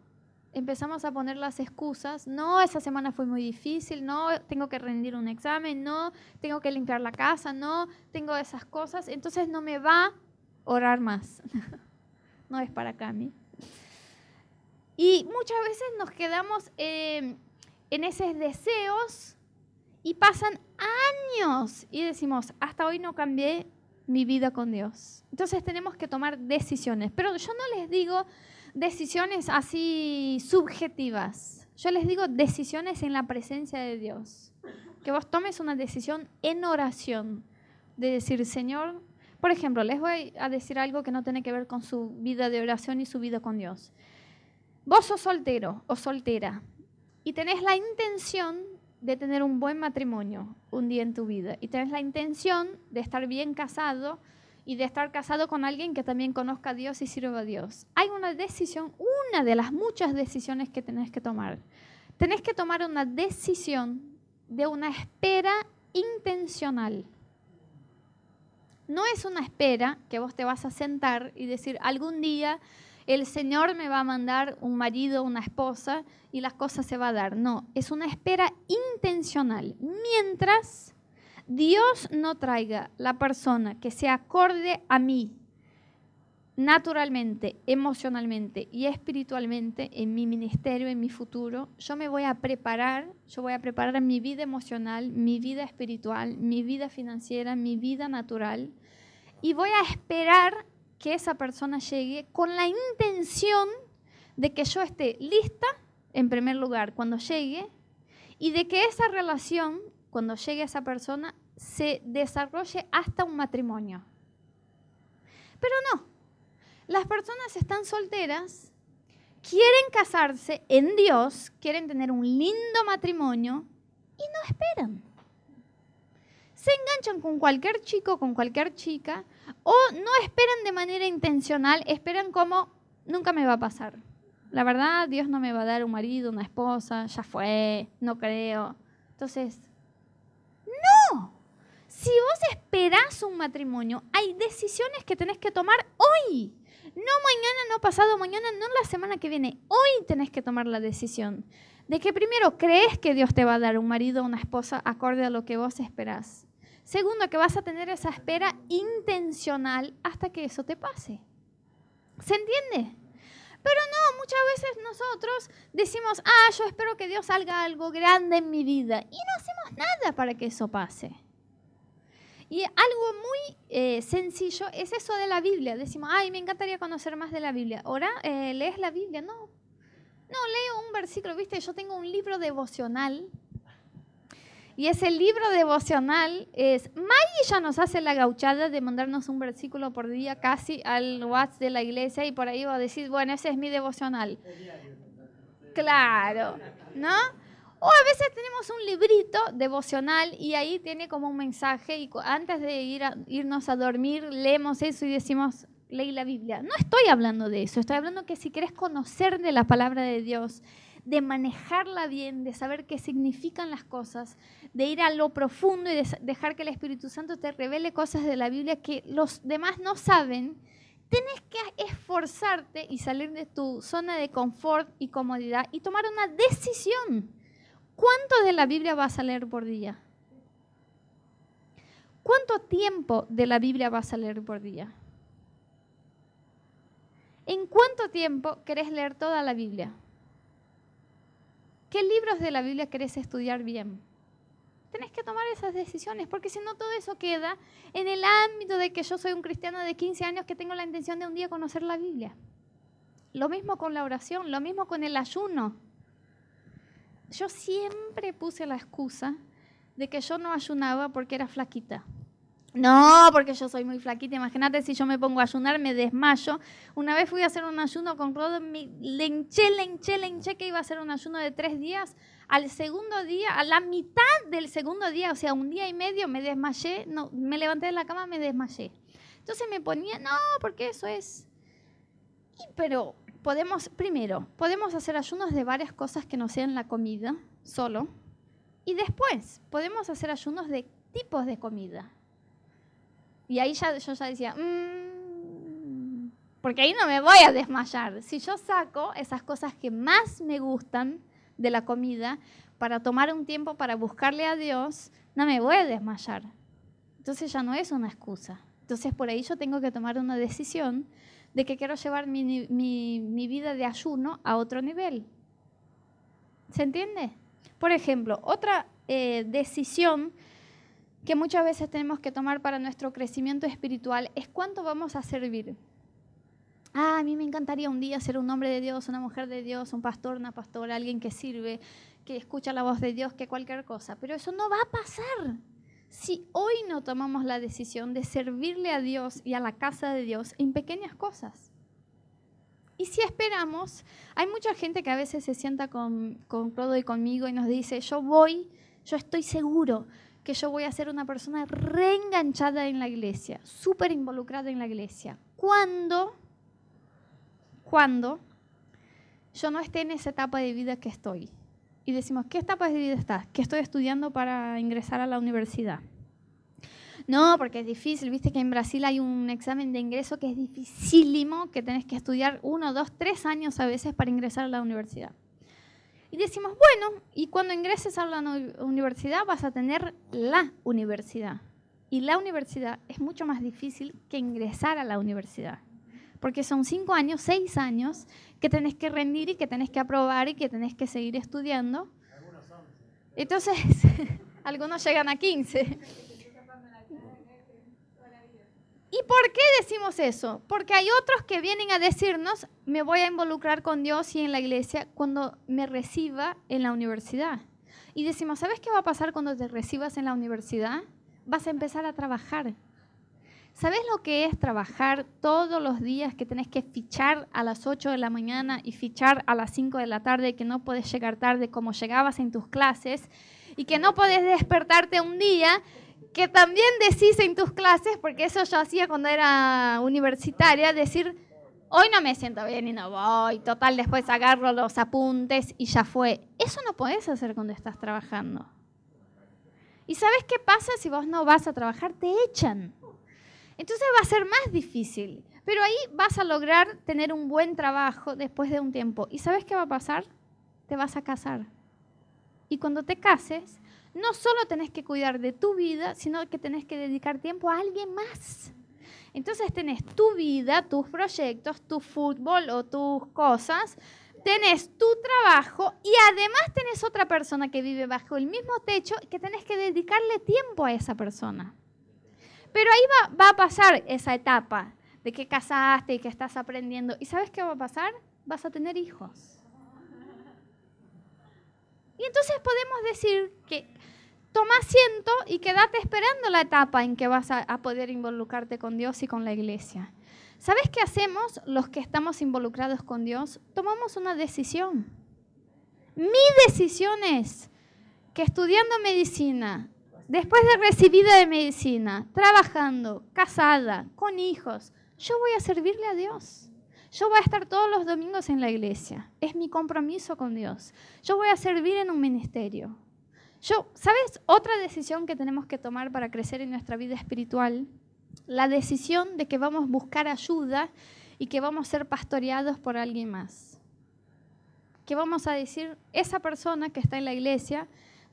Speaker 1: empezamos a poner las excusas. No, esa semana fue muy difícil, no, tengo que rendir un examen, no, tengo que limpiar la casa, no, tengo esas cosas. Entonces no me va a orar más. no es para mí. Y muchas veces nos quedamos em, en esos deseos y pasan años y decimos, hasta hoy no cambié mi vida con Dios. Entonces tenemos que tomar decisiones. Pero yo no les digo decisiones así subjetivas. Yo les digo decisiones en la presencia de Dios. Que vos tomes una decisión en oración. De decir, Señor, por ejemplo, les voy a decir algo que no tiene que ver con su vida de oración y su vida con Dios. Vos sos soltero o soltera y tenés la intención de tener un buen matrimonio un día en tu vida y tienes la intención de estar bien casado y de estar casado con alguien que también conozca a Dios y sirva a Dios. Hay una decisión, una de las muchas decisiones que tenés que tomar. Tenés que tomar una decisión de una espera intencional. No es una espera que vos te vas a sentar y decir, algún día el Señor me va a mandar un marido, una esposa y las cosas se va a dar. No, es una espera intencional. Mientras Dios no traiga la persona que se acorde a mí naturalmente, emocionalmente y espiritualmente en mi ministerio, en mi futuro, yo me voy a preparar, yo voy a preparar mi vida emocional, mi vida espiritual, mi vida financiera, mi vida natural y voy a esperar que esa persona llegue con la intención de que yo esté lista, en primer lugar, cuando llegue, y de que esa relación, cuando llegue esa persona, se desarrolle hasta un matrimonio. Pero no, las personas están solteras, quieren casarse en Dios, quieren tener un lindo matrimonio y no esperan. Se enganchan con cualquier chico, con cualquier chica, o no esperan de manera intencional, esperan como nunca me va a pasar. La verdad, Dios no me va a dar un marido, una esposa, ya fue, no creo. Entonces, no. Si vos esperás un matrimonio, hay decisiones que tenés que tomar hoy. No mañana, no pasado mañana, no la semana que viene. Hoy tenés que tomar la decisión de que primero crees que Dios te va a dar un marido o una esposa acorde a lo que vos esperás. Segundo, que vas a tener esa espera intencional hasta que eso te pase. ¿Se entiende? Pero no, muchas veces nosotros decimos, ah, yo espero que Dios haga algo grande en mi vida. Y no hacemos nada para que eso pase. Y algo muy eh, sencillo es eso de la Biblia. Decimos, ay, me encantaría conocer más de la Biblia. Ahora, eh, ¿lees la Biblia? No. No, leo un versículo, viste, yo tengo un libro devocional. Y ese libro devocional es, Maggie ya nos hace la gauchada de mandarnos un versículo por día casi al WhatsApp de la iglesia y por ahí va a decir, bueno, ese es mi devocional. Claro, ¿no? O a veces tenemos un librito devocional y ahí tiene como un mensaje y antes de ir irnos a dormir leemos eso y decimos, leí la Biblia. No estoy hablando de eso, estoy hablando que si quieres conocer de la palabra de Dios, de manejarla bien, de saber qué significan las cosas, de ir a lo profundo y de dejar que el Espíritu Santo te revele cosas de la Biblia que los demás no saben, tienes que esforzarte y salir de tu zona de confort y comodidad y tomar una decisión ¿Cuánto de la Biblia vas a leer por día? ¿Cuánto tiempo de la Biblia vas a leer por día? ¿En cuánto tiempo querés leer toda la Biblia? ¿Qué libros de la Biblia querés estudiar bien? Tenés que tomar esas decisiones, porque si no todo eso queda en el ámbito de que yo soy un cristiano de 15 años que tengo la intención de un día conocer la Biblia. Lo mismo con la oración, lo mismo con el ayuno yo siempre puse la excusa de que yo no ayunaba porque era flaquita. No, porque yo soy muy flaquita. Imagínate si yo me pongo a ayunar, me desmayo. Una vez fui a hacer un ayuno con Rodo, le hinché, le hinché, le que iba a hacer un ayuno de tres días. Al segundo día, a la mitad del segundo día, o sea, un día y medio, me desmayé. No, me levanté de la cama, me desmayé. Entonces me ponía, no, porque eso es. pero podemos, primero, podemos hacer ayunos de varias cosas que no sean la comida solo. Y después, podemos hacer ayunos de tipos de comida. Y ahí ya, yo ya decía, mmm, porque ahí no me voy a desmayar. Si yo saco esas cosas que más me gustan de la comida para tomar un tiempo para buscarle a Dios, no me voy a desmayar. Entonces ya no es una excusa. Entonces por ahí yo tengo que tomar una decisión de que quiero llevar mi, vida de ayuno a otro nivel. ¿Se entiende? Por ejemplo, otra eh, decisión que muchas veces tenemos que tomar para nuestro crecimiento espiritual es cuánto vamos a servir. Ah, a mí me encantaría un día ser un hombre de Dios, una mujer de Dios, un pastor, una pastora, alguien que sirve, que escucha la voz de Dios, que cualquier cosa. Pero eso no va a pasar si hoy no tomamos la decisión de servirle a Dios y a la casa de Dios en pequeñas cosas. Y si esperamos, hay mucha gente que a veces se sienta con, con y conmigo y nos dice, yo voy, yo estoy seguro que yo voy a ser una persona reenganchada en la iglesia, súper involucrada en la iglesia. ¿Cuándo? ¿Cuándo? Yo no esté en esa etapa de vida que estoy y decimos, ¿qué etapa de vida estás? ¿Qué estoy estudiando para ingresar a la universidad? No, porque es difícil, viste que en Brasil hay un examen de ingreso que es dificilísimo, que tenés que estudiar uno, dos, tres años a veces para ingresar a la universidad. Y decimos, bueno, y cuando ingreses a la universidad vas a tener la universidad. Y la universidad es mucho más difícil que ingresar a la universidad. Porque son cinco años, seis años que tenés que rendir y que tenés que aprobar y que tenés que seguir estudiando. Entonces, algunos llegan a 15. ¿Y por qué decimos eso? Porque hay otros que vienen a decirnos, me voy a involucrar con Dios y en la iglesia cuando me reciba en la universidad. Y decimos, ¿sabes qué va a pasar cuando te recibas en la universidad? Vas a empezar a trabajar. ¿Sabes lo que es trabajar todos los días que tenés que fichar a las 8 de la mañana y fichar a las 5 de la tarde, que no puedes llegar tarde como llegabas en tus clases y que no puedes despertarte un día que también decís en tus clases, porque eso yo hacía cuando era universitaria, decir, hoy no me siento bien y no voy, total, después agarro los apuntes y ya fue. Eso no puedes hacer cuando estás trabajando. ¿Y sabes qué pasa si vos no vas a trabajar? Te echan. Entonces va a ser más difícil, pero ahí vas a lograr tener un buen trabajo después de un tiempo. ¿Y sabes qué va a pasar? Te vas a casar. Y cuando te cases, no solo tenés que cuidar de tu vida, sino que tenés que dedicar tiempo a alguien más. Entonces tenés tu vida, tus proyectos, tu fútbol o tus cosas, tenés tu trabajo y además tenés otra persona que vive bajo el mismo techo que tenés que dedicarle tiempo a esa persona. Pero ahí va, va a pasar esa etapa de que casaste y que estás aprendiendo. ¿Y sabes qué va a pasar? Vas a tener hijos. Y entonces podemos decir que toma asiento y quédate esperando la etapa en que vas a, poder involucrarte con Dios y con la iglesia. ¿Sabes qué hacemos los que estamos involucrados con Dios? Tomamos una decisión. Mi decisión es que estudiando medicina, después de recibida de medicina, trabajando, casada, con hijos, yo voy a servirle a Dios. Yo voy a estar todos los domingos en la iglesia. Es mi compromiso con Dios. Yo voy a servir en un ministerio. Yo, ¿sabes? Otra decisión que tenemos que tomar para crecer en nuestra vida espiritual, la decisión de que vamos a buscar ayuda y que vamos a ser pastoreados por alguien más. Que vamos a decir, esa persona que está en la iglesia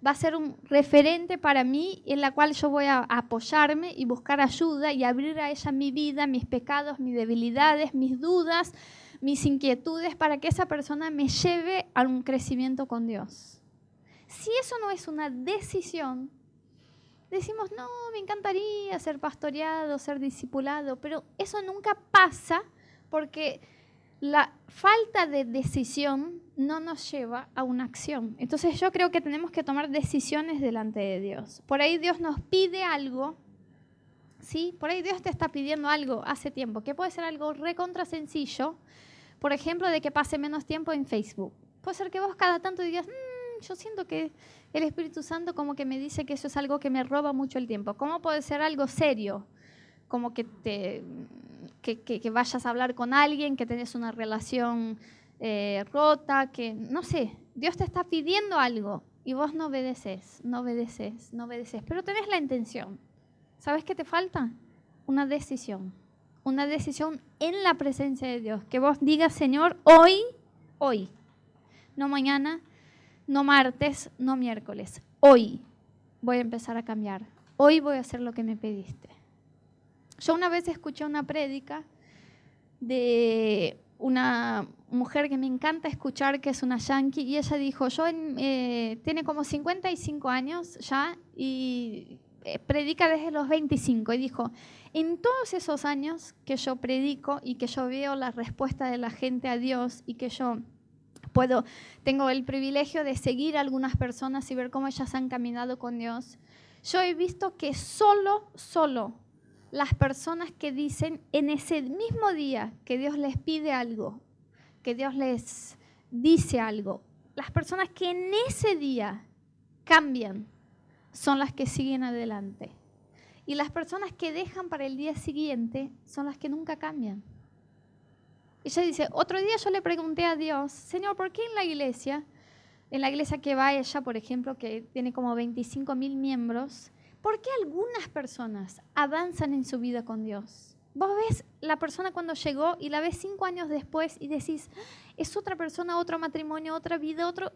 Speaker 1: va a ser un referente para mí en la cual yo voy a apoyarme y buscar ayuda y abrir a ella mi vida, mis pecados, mis debilidades, mis dudas, mis inquietudes, para que esa persona me lleve a un crecimiento con Dios. Si eso no es una decisión, decimos, no, me encantaría ser pastoreado, ser discipulado, pero eso nunca pasa porque la falta de decisión no nos lleva a una acción. Entonces yo creo que tenemos que tomar decisiones delante de Dios. Por ahí Dios nos pide algo, ¿sí? Por ahí Dios te está pidiendo algo hace tiempo, que puede ser algo recontra sencillo, por ejemplo, de que pase menos tiempo en Facebook. Puede ser que vos cada tanto digas, mm, yo siento que el Espíritu Santo como que me dice que eso es algo que me roba mucho el tiempo. ¿Cómo puede ser algo serio? Como que, te, que, vayas a hablar con alguien, que tenés una relación eh, rota, que no sé, Dios te está pidiendo algo y vos no obedeces, no obedeces, no obedeces, pero tenés la intención. ¿Sabes qué te falta? Una decisión. Una decisión en la presencia de Dios. Que vos digas, Señor, hoy, hoy, no mañana, no martes, no miércoles. Hoy voy a empezar a cambiar. Hoy voy a hacer lo que me pediste. Yo una vez escuché una prédica de una mujer que me encanta escuchar, que es una yankee, y ella dijo, yo eh, tiene como 55 años ya y eh, predica desde los 25, y dijo, en todos esos años que yo predico y que yo veo la respuesta de la gente a Dios y que yo puedo, tengo el privilegio de seguir a algunas personas y ver cómo ellas han caminado con Dios. Yo he visto que solo, solo las personas que dicen en ese mismo día que Dios les pide algo, que Dios les dice algo, las personas que en ese día cambian son las que siguen adelante. Y las personas que dejan para el día siguiente son las que nunca cambian. Ella dice, otro día yo le pregunté a Dios, Señor, ¿por qué en la iglesia, en la iglesia que va ella, por ejemplo, que tiene como 25 mil miembros, ¿por qué algunas personas avanzan en su vida con Dios? Vos ves la persona cuando llegó y la ves cinco años después y decís, es otra persona, otro matrimonio, otra vida, otro...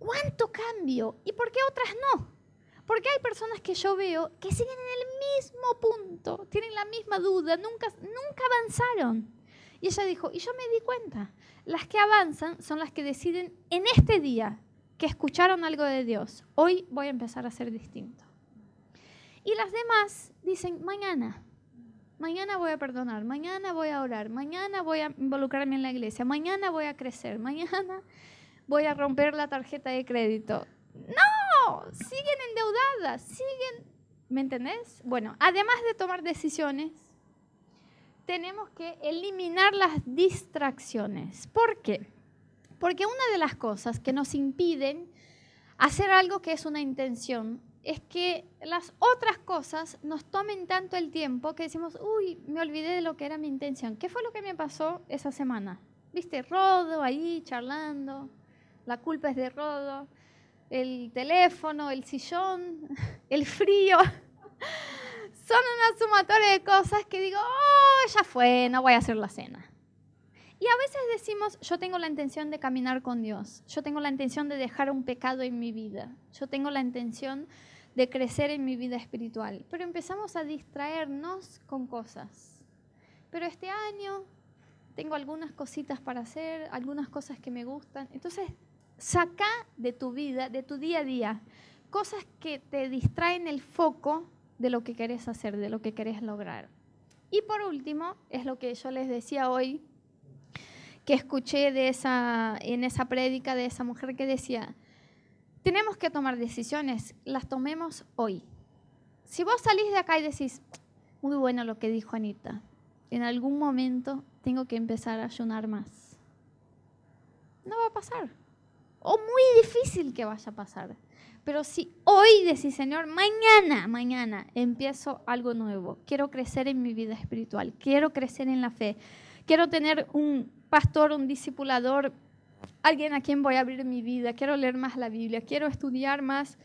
Speaker 1: ¿cuánto cambio? ¿Y por qué otras no? Porque hay personas que yo veo que siguen en el mismo punto, tienen la misma duda, nunca, nunca avanzaron. Y ella dijo, y yo me di cuenta, las que avanzan son las que deciden en este día que escucharon algo de Dios. Hoy voy a empezar a ser distinto. Y las demás dicen, mañana, mañana voy a perdonar, mañana voy a orar, mañana voy a involucrarme en la iglesia, mañana voy a crecer, mañana voy a romper la tarjeta de crédito. No, siguen endeudadas, siguen, ¿me entendés? Bueno, además de tomar decisiones, tenemos que eliminar las distracciones. ¿Por qué? Porque una de las cosas que nos impiden hacer algo que es una intención es que las otras cosas nos tomen tanto el tiempo que decimos, uy, me olvidé de lo que era mi intención. ¿Qué fue lo que me pasó esa semana? ¿Viste? Rodo ahí charlando, la culpa es de Rodo, el teléfono, el sillón, el frío son una sumatoria de cosas que digo, oh, ya fue, no voy a hacer la cena. Y a veces decimos, yo tengo la intención de caminar con Dios, yo tengo la intención de dejar un pecado en mi vida, yo tengo la intención de crecer en mi vida espiritual, pero empezamos a distraernos con cosas. Pero este año tengo algunas cositas para hacer, algunas cosas que me gustan. Entonces, saca de tu vida, de tu día a día, cosas que te distraen el foco de lo que querés hacer, de lo que querés lograr. Y por último, es lo que yo les decía hoy, que escuché de esa, en esa prédica de esa mujer que decía, tenemos que tomar decisiones, las tomemos hoy. Si vos salís de acá y decís, muy bueno lo que dijo Anita, en algún momento tengo que empezar a ayunar más. No va a pasar. O muy difícil que vaya a pasar. Pero si hoy decís, Señor, mañana, mañana empiezo algo nuevo, quiero crecer en mi vida espiritual, quiero crecer en la fe, quiero tener un pastor, un discipulador, alguien a quien voy a abrir mi vida, quiero leer más la Biblia, quiero estudiar más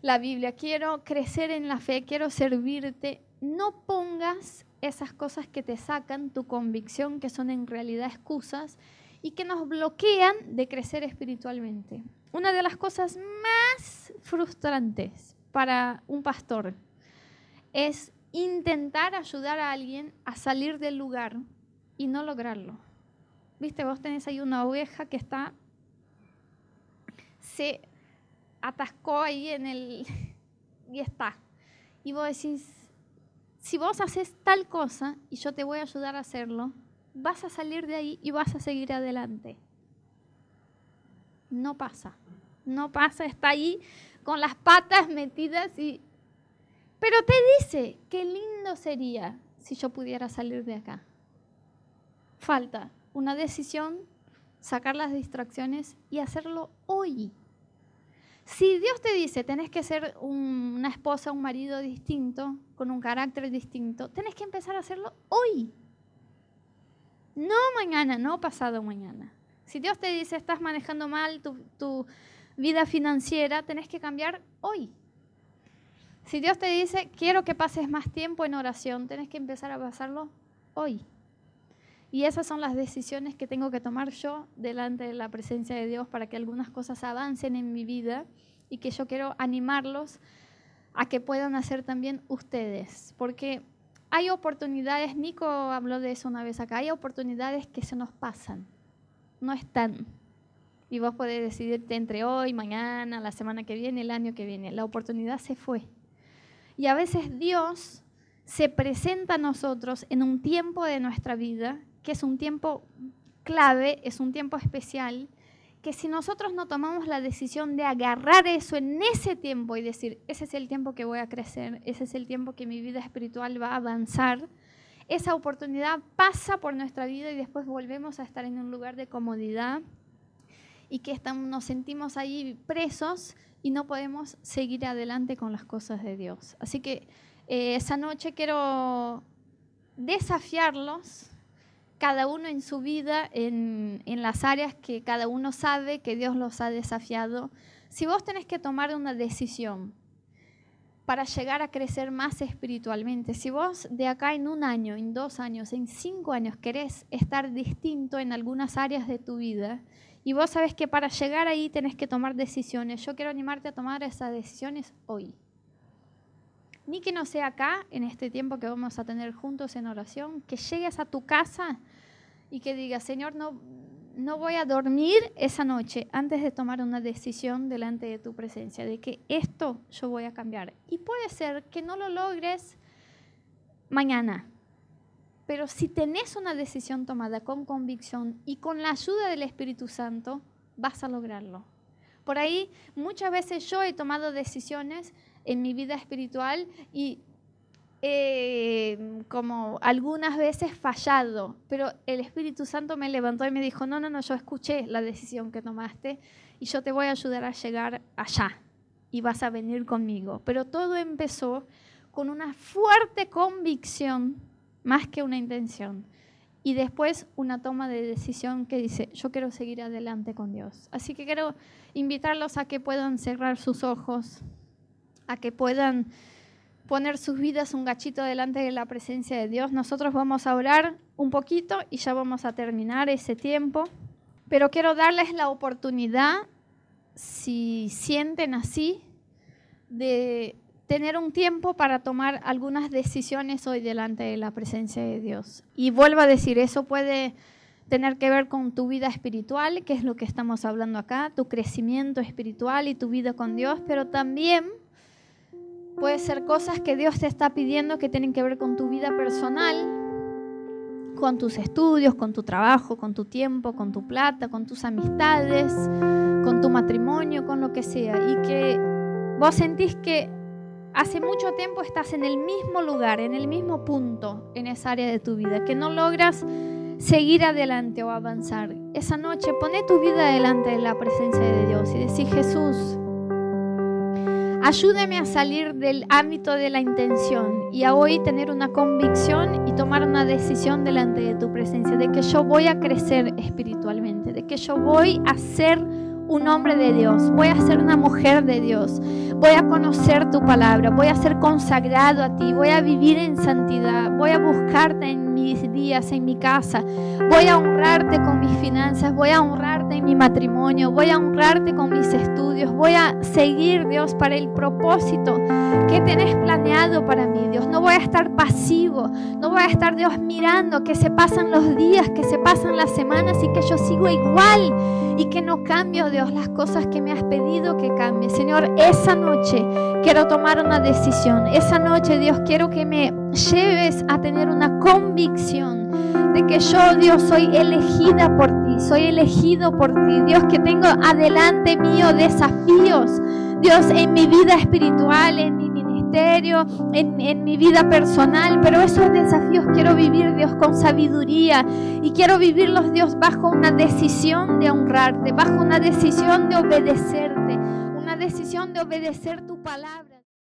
Speaker 1: la Biblia, quiero crecer en la fe, quiero servirte, no pongas esas cosas que te sacan tu convicción, que son en realidad excusas y que nos bloquean de crecer espiritualmente. Una de las cosas más frustrantes para un pastor es intentar ayudar a alguien a salir del lugar y no lograrlo. Viste, vos tenés ahí una oveja que está, se atascó ahí en el, y está. Y vos decís, si vos haces tal cosa y yo te voy a ayudar a hacerlo, vas a salir de ahí y vas a seguir adelante. No pasa no pasa, está ahí con las patas metidas y... Pero te dice, qué lindo sería si yo pudiera salir de acá. Falta una decisión, sacar las distracciones y hacerlo hoy. Si Dios te dice, tenés que ser una esposa, un marido distinto, con un carácter distinto, tenés que empezar a hacerlo hoy. No mañana, no pasado mañana. Si Dios te dice, estás manejando mal tu, tu, vida financiera, tenés que cambiar hoy. Si Dios te dice, quiero que pases más tiempo en oración, tenés que empezar a pasarlo hoy. Y esas son las decisiones que tengo que tomar yo delante de la presencia de Dios para que algunas cosas avancen en mi vida y que yo quiero animarlos a que puedan hacer también ustedes. Porque hay oportunidades, Nico habló de eso una vez acá, hay oportunidades que se nos pasan, no están y vos podés decidirte entre hoy, mañana, la semana que viene, el año que viene. La oportunidad se fue. Y a veces Dios se presenta a nosotros en un tiempo de nuestra vida, que es un tiempo clave, es un tiempo especial, que si nosotros no tomamos la decisión de agarrar eso en ese tiempo y decir, ese es el tiempo que voy a crecer, ese es el tiempo que mi vida espiritual va a avanzar, esa oportunidad pasa por nuestra vida y después volvemos a estar en un lugar de comodidad, y que estamos, nos sentimos ahí presos y no podemos seguir adelante con las cosas de Dios. Así que eh, esa noche quiero desafiarlos, cada uno en su vida, en, en las áreas que cada uno sabe que Dios los ha desafiado. Si vos tenés que tomar una decisión para llegar a crecer más espiritualmente, si vos de acá en un año, en dos años, en cinco años querés estar distinto en algunas áreas de tu vida, Y vos sabes que para llegar ahí tenés que tomar decisiones. Yo quiero animarte a tomar esas decisiones hoy. Ni que no sea acá, en este tiempo que vamos a tener juntos en oración, que llegues a tu casa y que digas, Señor, no, no voy a dormir esa noche antes de tomar una decisión delante de tu presencia, de que esto yo voy a cambiar. Y puede ser que no lo logres mañana, pero si tenés una decisión tomada con convicción y con la ayuda del Espíritu Santo, vas a lograrlo. Por ahí muchas veces yo he tomado decisiones en mi vida espiritual y eh, como algunas veces fallado, pero el Espíritu Santo me levantó y me dijo, no, no, no, yo escuché la decisión que tomaste y yo te voy a ayudar a llegar allá y vas a venir conmigo. Pero todo empezó con una fuerte convicción más que una intención. Y después una toma de decisión que dice, yo quiero seguir adelante con Dios. Así que quiero invitarlos a que puedan cerrar sus ojos, que puedan poner sus vidas un gachito delante de la presencia de Dios. Nosotros vamos a orar un poquito y ya vamos a terminar ese tiempo. Pero quiero darles la oportunidad, si sienten así, de tener un tiempo para tomar algunas decisiones hoy delante de la presencia de Dios. Y vuelvo a decir, eso puede tener que ver con tu vida espiritual, que es lo que estamos hablando acá, tu crecimiento espiritual y tu vida con Dios, pero también Puede ser cosas que Dios te está pidiendo que tienen que ver con tu vida personal, con tus estudios, con tu trabajo, con tu tiempo, con tu plata, con tus amistades, con tu matrimonio, con lo que sea. Y que vos sentís que hace mucho tiempo estás en el mismo lugar, en el mismo punto en esa área de tu vida, que no logras seguir adelante o avanzar. Esa noche pone tu vida delante de la presencia de Dios y decís, Jesús, Ayúdame a salir del ámbito de la intención y a hoy tener una convicción y tomar una decisión delante de tu presencia, de que yo voy a crecer espiritualmente, de que yo voy a ser un hombre de Dios, voy a ser una mujer de Dios, voy a conocer tu palabra, voy a ser consagrado a ti, voy a vivir en santidad, voy a buscarte en mis días, en mi casa, voy a honrarte con mis finanzas, voy a honrarte en mi matrimonio, voy a honrarte con mis estudios, voy a seguir Dios para el propósito que tenés planeado para mí, Dios. No voy a estar pasivo, no voy a estar Dios mirando que se pasan los días, que se pasan las semanas y que yo sigo igual y que no cambio, Dios las cosas que me has pedido que cambie. Señor, esa noche quiero tomar una decisión. Esa noche, Dios, quiero que me lleves a tener una convicción de que yo, Dios, soy elegida por ti, soy elegido por ti. Dios, que tengo adelante mío desafíos, Dios, en mi vida espiritual, en mi ministerio, en, en mi vida personal, pero esos desafíos quiero vivir, Dios, con sabiduría y quiero vivirlos, Dios, bajo una decisión de honrarte, bajo una decisión de obedecerte, una decisión de obedecer tu palabra.